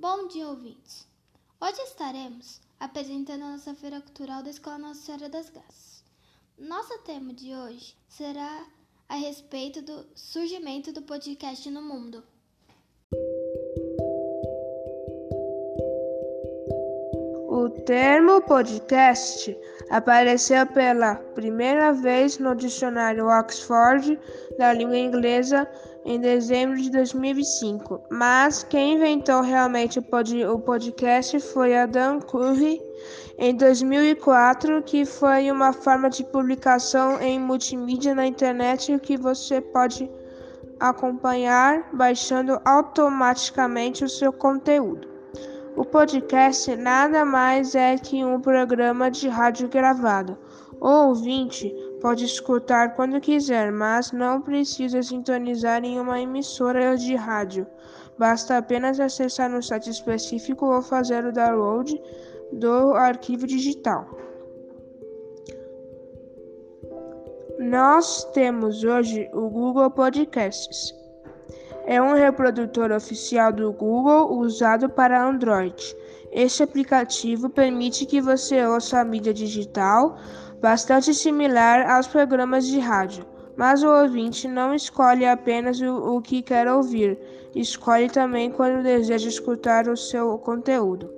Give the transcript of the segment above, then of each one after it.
Bom dia, ouvintes. Hoje estaremos apresentando a nossa Feira Cultural da Escola Nossa Senhora das Graças. Nosso tema de hoje será a respeito do surgimento do podcast no mundo. O termo podcast apareceu pela primeira vez no dicionário Oxford da língua inglesa em dezembro de 2005, mas quem inventou realmente o podcast foi Adam Curry em 2004, que foi uma forma de publicação em multimídia na internet que você pode acompanhar baixando automaticamente o seu conteúdo. O podcast nada mais é que um programa de rádio gravado. O ouvinte pode escutar quando quiser, mas não precisa sintonizar em uma emissora de rádio. Basta apenas acessar um site específico ou fazer o download do arquivo digital. Nós temos hoje o Google Podcasts é um reprodutor oficial do Google usado para Android. Este aplicativo permite que você ouça a mídia digital, bastante similar aos programas de rádio. Mas o ouvinte não escolhe apenas o, o que quer ouvir, escolhe também quando deseja escutar o seu conteúdo.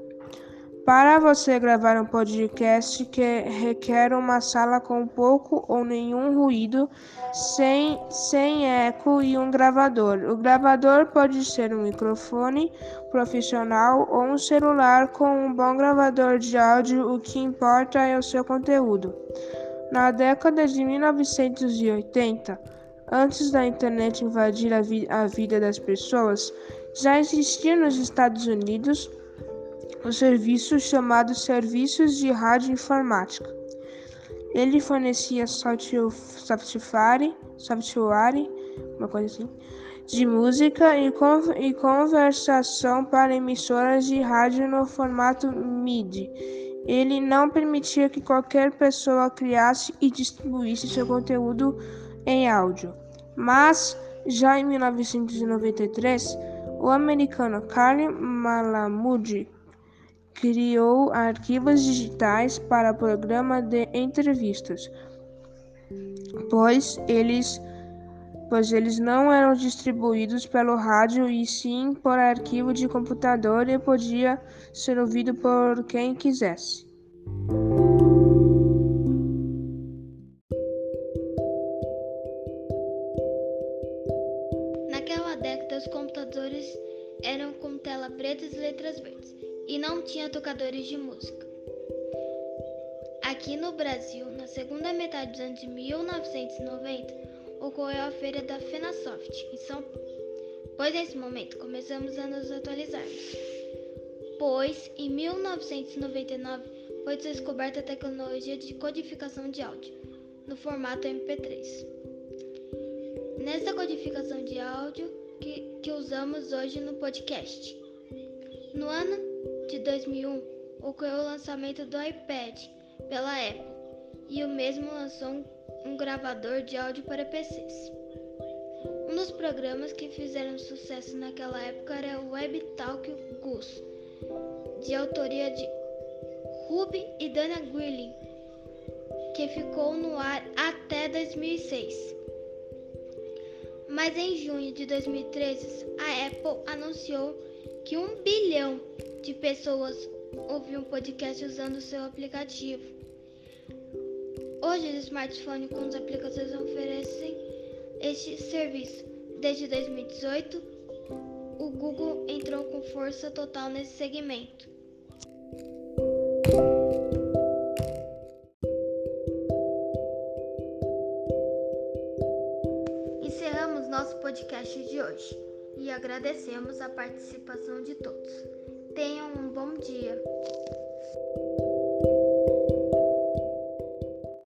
Para você gravar um podcast que requer uma sala com pouco ou nenhum ruído, sem, sem eco e um gravador. O gravador pode ser um microfone profissional ou um celular com um bom gravador de áudio, o que importa é o seu conteúdo. Na década de 1980, antes da internet invadir a, vi a vida das pessoas, já existia nos Estados Unidos o serviço chamado Serviços de Rádio Informática. Ele fornecia software, software, uma coisa assim, de música e, e conversação para emissoras de rádio no formato MIDI. Ele não permitia que qualquer pessoa criasse e distribuísse seu conteúdo em áudio. Mas, já em 1993, o americano Carl Malamud criou arquivos digitais para programa de entrevistas, pois eles, pois eles não eram distribuídos pelo rádio e sim por arquivo de computador e podia ser ouvido por quem quisesse. Naquela década, os computadores eram com tela preta e letras verdes e não tinha tocadores de música. Aqui no Brasil, na segunda metade dos anos de 1990, ocorreu a feira da FenaSoft em São Paulo, pois nesse momento começamos a nos atualizarmos. Pois em 1999 foi descoberta a tecnologia de codificação de áudio no formato MP3. Nessa codificação de áudio que, que usamos hoje no podcast. No ano de 2001 ocorreu o lançamento do iPad pela Apple e o mesmo lançou um, um gravador de áudio para PCs. Um dos programas que fizeram sucesso naquela época era o WebTalk Gus, de autoria de Ruby e Dana Grilling, que ficou no ar até 2006. Mas em junho de 2013, a Apple anunciou que um bilhão de pessoas ouviam podcast usando seu aplicativo. Hoje, os smartphones com os aplicações oferecem este serviço. Desde 2018, o Google entrou com força total nesse segmento. Encerramos nosso podcast de hoje e agradecemos a participação de todos. Tenham um bom dia.